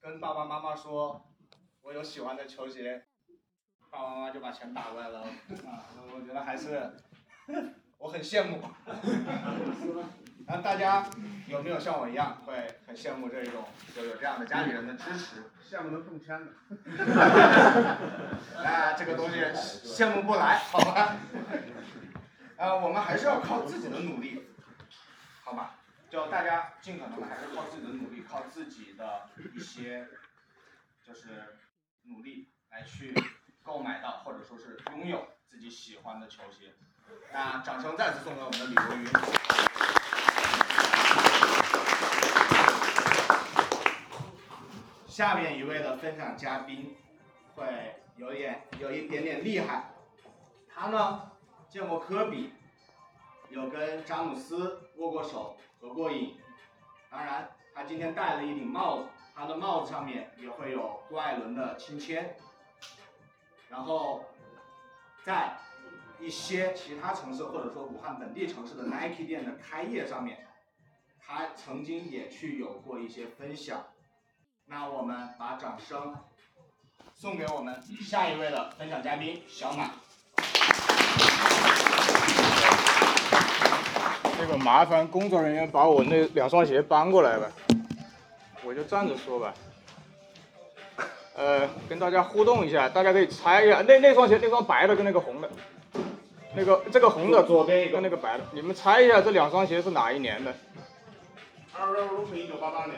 跟爸爸妈妈说我有喜欢的球鞋，爸爸妈妈就把钱打过来了。啊，我觉得还是我很羡慕。然后大家有没有像我一样会很羡慕这种就有这样的家里人的支持？羡慕能中签的。哎，这个东西羡慕不来，好吧？呃，我们还是要靠自己的努力，好吧？就大家尽可能的还是靠自己的努力，靠自己的一些就是努力来去购买到或者说是拥有自己喜欢的球鞋。那掌声再次送给我们的李博云。下面一位的分享嘉宾会有点有一点点厉害，他呢见过科比，有跟詹姆斯握过手、合过影，当然他今天戴了一顶帽子，他的帽子上面也会有郭艾伦的亲签，然后在一些其他城市或者说武汉本地城市的 Nike 店的开业上面，他曾经也去有过一些分享。那我们把掌声送给我们下一位的分享嘉宾小马。个麻烦工作人员把我那两双鞋搬过来吧，我就站着说吧。呃，跟大家互动一下，大家可以猜一下，那那双鞋那双白的跟那个红的，那个这个红的左边一个跟那个白的，你们猜一下这两双鞋是哪一年的？二月二十五是一九八八年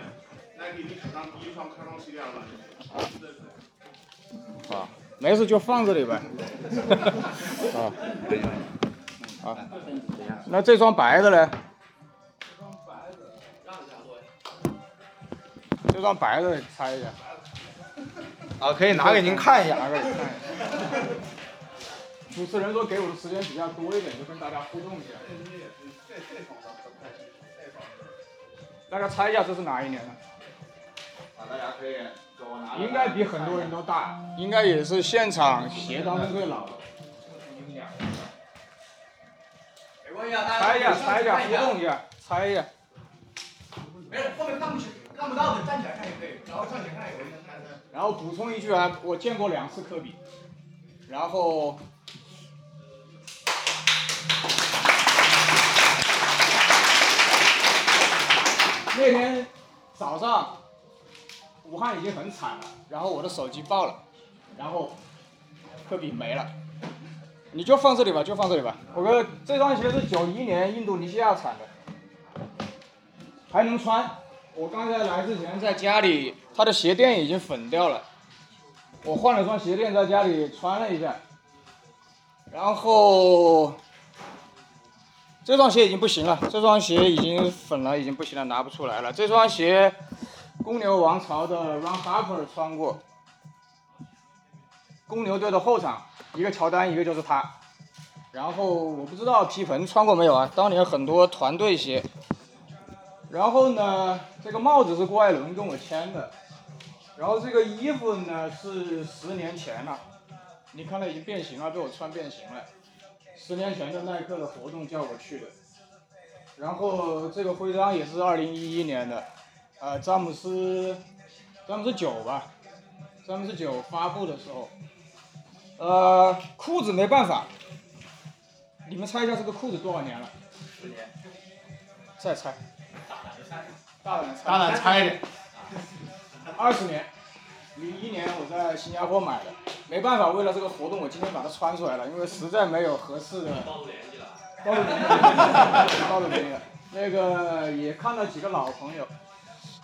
，Nike 历史上第一双开创系列的篮。啊，没事就放这里呗。啊，啊，那这双白的呢？这双白的猜一下。啊，可以拿给您看一下。拿给你看一下。主持人说给我的时间比较多一点，就跟大家互动一下。大家猜一下这是哪一年的？啊，大家可以给我拿。应该比很多人都大，应该也是现场鞋当中最老的。猜一下，猜一下，看互动一下，猜一下。没事，后面看不清、看不到的站起来看也可以，然后站起来看也可以。然后补充一句啊，我见过两次科比，然后那天早上武汉已经很惨了，然后我的手机爆了，然后科比没了，你就放这里吧，就放这里吧。我哥这双鞋是九一年印度尼西亚产的，还能穿。我刚才来之前在家里，他的鞋垫已经粉掉了，我换了双鞋垫在家里穿了一下，然后这双鞋已经不行了，这双鞋已经粉了，已经不行了，拿不出来了。这双鞋公牛王朝的 Ron Harper 穿过，公牛队的后场一个乔丹，一个就是他。然后我不知道皮蓬穿过没有啊？当年很多团队鞋。然后呢，这个帽子是郭艾伦跟我签的，然后这个衣服呢是十年前了，你看它已经变形了，被我穿变形了。十年前的耐克的活动叫我去的，然后这个徽章也是二零一一年的，呃，詹姆斯，詹姆斯九吧，詹姆斯九发布的时候，呃，裤子没办法，你们猜一下这个裤子多少年了？十年。再猜。大胆猜，大胆猜一点。二十年，零一年我在新加坡买的，没办法，为了这个活动，我今天把它穿出来了，因为实在没有合适的。暴露年纪了。暴露年纪。暴露年纪了。那个也看到几个老朋友。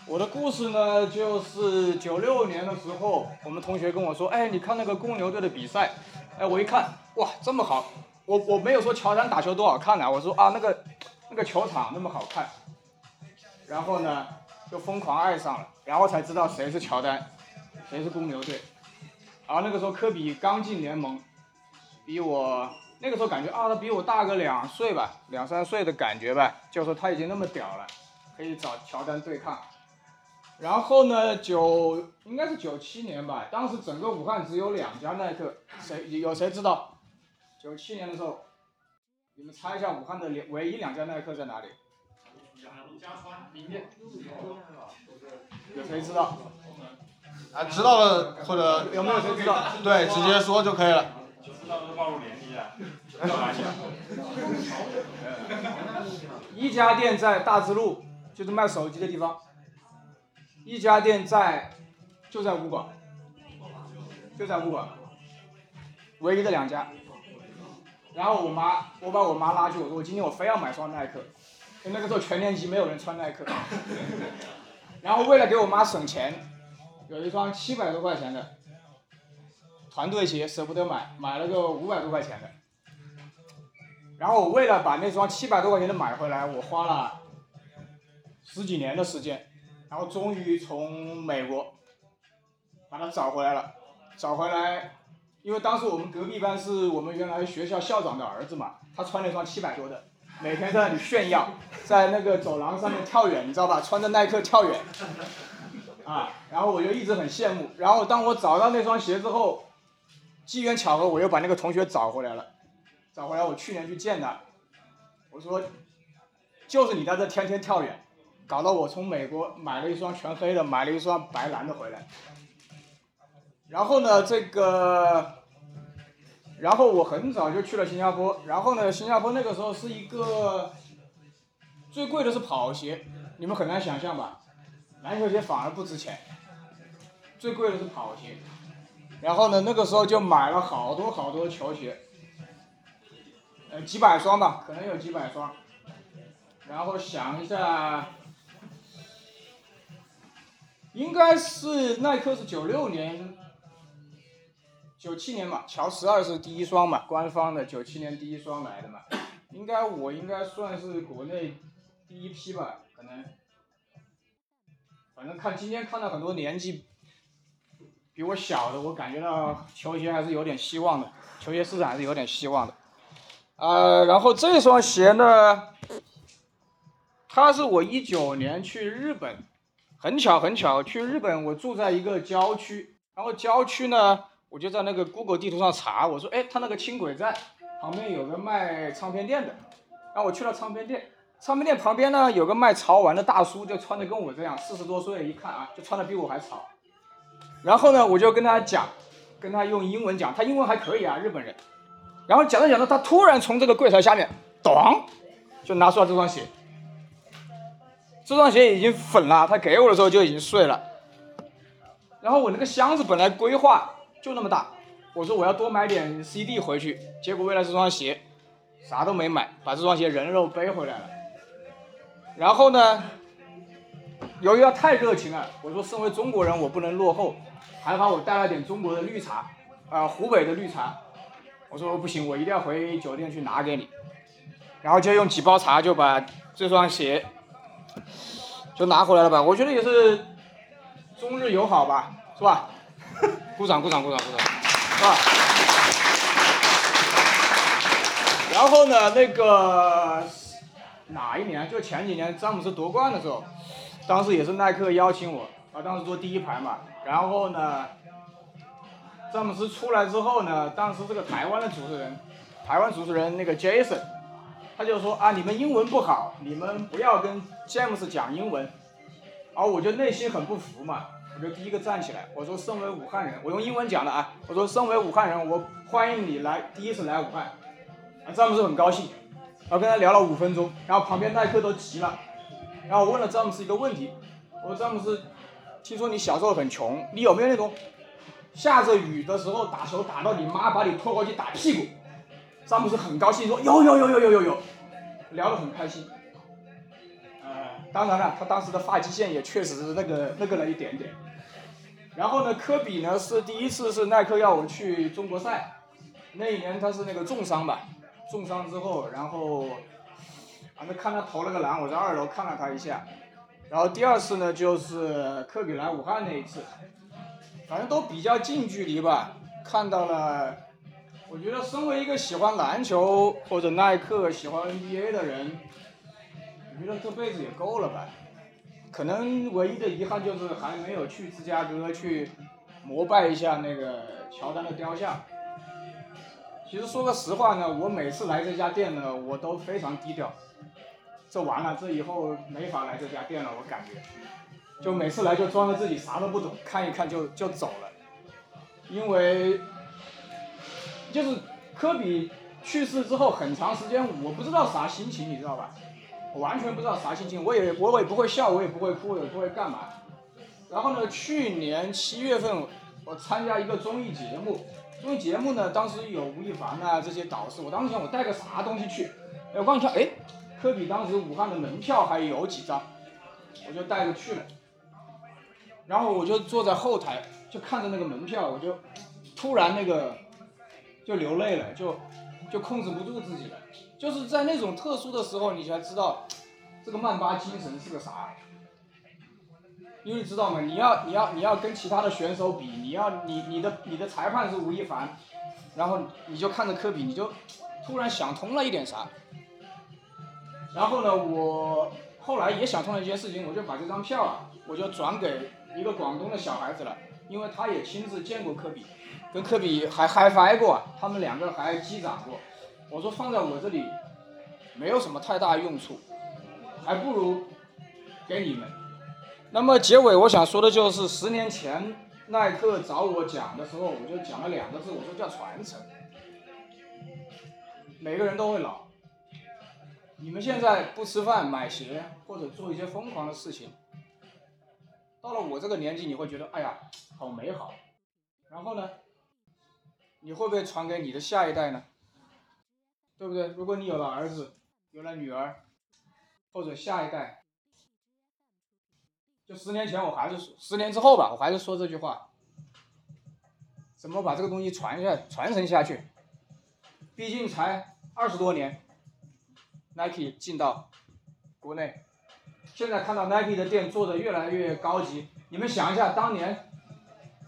我的故事呢，就是九六年的时候，我们同学跟我说，哎，你看那个公牛队的比赛，哎，我一看，哇，这么好，我我没有说乔丹打球多好看啊，我说啊，那个那个球场那么好看。然后呢，就疯狂爱上了，然后才知道谁是乔丹，谁是公牛队。然后那个时候科比刚进联盟，比我那个时候感觉啊，他比我大个两岁吧，两三岁的感觉吧，就说他已经那么屌了，可以找乔丹对抗。然后呢，九应该是九七年吧，当时整个武汉只有两家耐克，谁有谁知道？九七年的时候，你们猜一下武汉的两唯一两家耐克在哪里？家川名店，有谁知道？啊，知道了或者有没有谁知道？对，直接说就可以了。就知道都暴露年纪啊，知道哪里啊？一家店在大智路，就是卖手机的地方。一家店在，就在武广，就在武广，唯一的两家。然后我妈，我把我妈拉去，我说我今天我非要买双耐克，因为那个时候全年级没有人穿耐克。然后为了给我妈省钱，有一双七百多块钱的团队鞋舍不得买，买了个五百多块钱的。然后我为了把那双七百多块钱的买回来，我花了十几年的时间，然后终于从美国把他找回来了。找回来，因为当时我们隔壁班是我们原来学校校长的儿子嘛，他穿了一双七百多的，每天在那里炫耀，在那个走廊上面跳远，你知道吧？穿着耐克跳远，啊，然后我就一直很羡慕。然后当我找到那双鞋之后，机缘巧合，我又把那个同学找回来了。找回来，我去年去见他，我说，就是你在这天天跳远，搞得我从美国买了一双全黑的，买了一双白蓝的回来。然后呢，这个，然后我很早就去了新加坡，然后呢，新加坡那个时候是一个最贵的是跑鞋，你们很难想象吧？篮球鞋反而不值钱，最贵的是跑鞋。然后呢，那个时候就买了好多好多球鞋。呃，几百双吧，可能有几百双。然后想一下，应该是耐克是九六年、九七年嘛，乔十二是第一双嘛，官方的九七年第一双来的嘛。应该我应该算是国内第一批吧，可能。反正看今天看到很多年纪比我小的，我感觉到球鞋还是有点希望的，球鞋市场还是有点希望的。呃，然后这双鞋呢，它是我一九年去日本，很巧很巧去日本，我住在一个郊区，然后郊区呢，我就在那个 Google 地图上查，我说，哎，他那个轻轨站旁边有个卖唱片店的，然后我去了唱片店，唱片店旁边呢有个卖潮玩的大叔，就穿的跟我这样，四十多岁，一看啊，就穿的比我还潮，然后呢，我就跟他讲，跟他用英文讲，他英文还可以啊，日本人。然后讲着讲着，他突然从这个柜台下面，咚，就拿出了这双鞋。这双鞋已经粉了，他给我的时候就已经碎了。然后我那个箱子本来规划就那么大，我说我要多买点 CD 回去，结果为了这双鞋，啥都没买，把这双鞋人肉背回来了。然后呢，由于要太热情了，我说身为中国人我不能落后，还好我带了点中国的绿茶，啊，湖北的绿茶。我说不行，我一定要回酒店去拿给你，然后就用几包茶就把这双鞋就拿回来了吧。我觉得也是中日友好吧，是吧？鼓掌鼓掌鼓掌鼓掌，是吧？然后呢，那个哪一年？就前几年詹姆斯夺冠的时候，当时也是耐克邀请我，啊，当时坐第一排嘛。然后呢？詹姆斯出来之后呢，当时这个台湾的主持人，台湾主持人那个 Jason，他就说啊，你们英文不好，你们不要跟詹姆斯讲英文。然后我就内心很不服嘛，我就第一个站起来，我说身为武汉人，我用英文讲的啊，我说身为武汉人，我欢迎你来第一次来武汉。啊，詹姆斯很高兴，然后跟他聊了五分钟，然后旁边耐克都急了，然后我问了詹姆斯一个问题，我说詹姆斯，听说你小时候很穷，你有没有那种？下着雨的时候打球打到你妈把你拖过去打屁股，詹姆斯很高兴说有有有有有有有，聊得很开心。呃，当然了，他当时的发际线也确实是那个那个了一点点。然后呢，科比呢是第一次是耐克要我去中国赛，那一年他是那个重伤吧，重伤之后，然后，反正看他投了个篮，我在二楼看了他一下。然后第二次呢就是科比来武汉那一次。反正都比较近距离吧，看到了。我觉得身为一个喜欢篮球或者耐克、喜欢 NBA 的人，我觉得这辈子也够了吧。可能唯一的遗憾就是还没有去芝加哥去膜拜一下那个乔丹的雕像。其实说个实话呢，我每次来这家店呢，我都非常低调。这完了，这以后没法来这家店了，我感觉。就每次来就装着自己啥都不懂，看一看就就走了，因为就是科比去世之后很长时间我不知道啥心情，你知道吧？我完全不知道啥心情，我也我也不会笑，我也不会哭，也不会干嘛。然后呢，去年七月份我参加一个综艺节目，综艺节目呢当时有吴亦凡啊这些导师，我当时想我带个啥东西去，哎我刚一看，哎，科比当时武汉的门票还有几张，我就带着去了。然后我就坐在后台，就看着那个门票，我就突然那个就流泪了，就就控制不住自己了。就是在那种特殊的时候，你才知道这个曼巴精神是个啥。因为知道吗？你要你要你要跟其他的选手比，你要你你的你的裁判是吴亦凡，然后你就看着科比，你就突然想通了一点啥。然后呢，我后来也想通了一件事情，我就把这张票啊，我就转给一个广东的小孩子了，因为他也亲自见过科比，跟科比还 hi fi 过，他们两个还击掌过。我说放在我这里没有什么太大用处，还不如给你们。那么结尾我想说的就是，十年前耐克找我讲的时候，我就讲了两个字，我说叫传承。每个人都会老，你们现在不吃饭、买鞋或者做一些疯狂的事情，到了我这个年纪，你会觉得哎呀，好美好。然后呢，你会不会传给你的下一代呢？对不对？如果你有了儿子，有了女儿，或者下一代，就十年前我还是，十年之后吧，我还是说这句话，怎么把这个东西传下传承下去？毕竟才二十多年，Nike 进到国内，现在看到 Nike 的店做的越来越高级，你们想一下，当年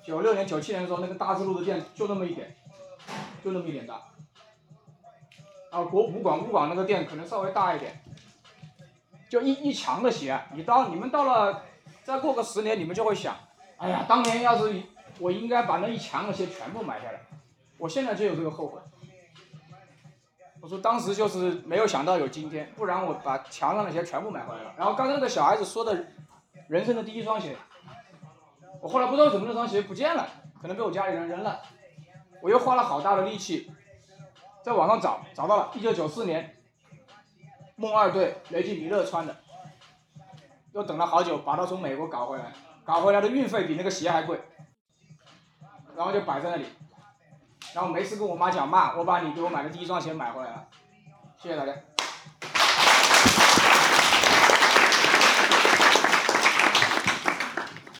九六年、九七年的时候，那个大智路的店就那么一点，就那么一点大。啊，国武馆武馆那个店可能稍微大一点，就一一墙的鞋，你到你们到了，再过个十年，你们就会想，哎呀，当年要是我应该把那一墙的鞋全部买下来，我现在就有这个后悔。我说当时就是没有想到有今天，不然我把墙上的鞋全部买回来了。然后刚才那个小孩子说的，人生的第一双鞋，我后来不知道怎么那双鞋不见了，可能被我家里人扔了，我又花了好大的力气。在网上找找到了，一九九四年，梦二队雷吉米勒穿的，又等了好久，把它从美国搞回来，搞回来的运费比那个鞋还贵，然后就摆在那里，然后没事跟我妈讲骂，我把你给我买的第一双鞋买回来了，谢谢大家。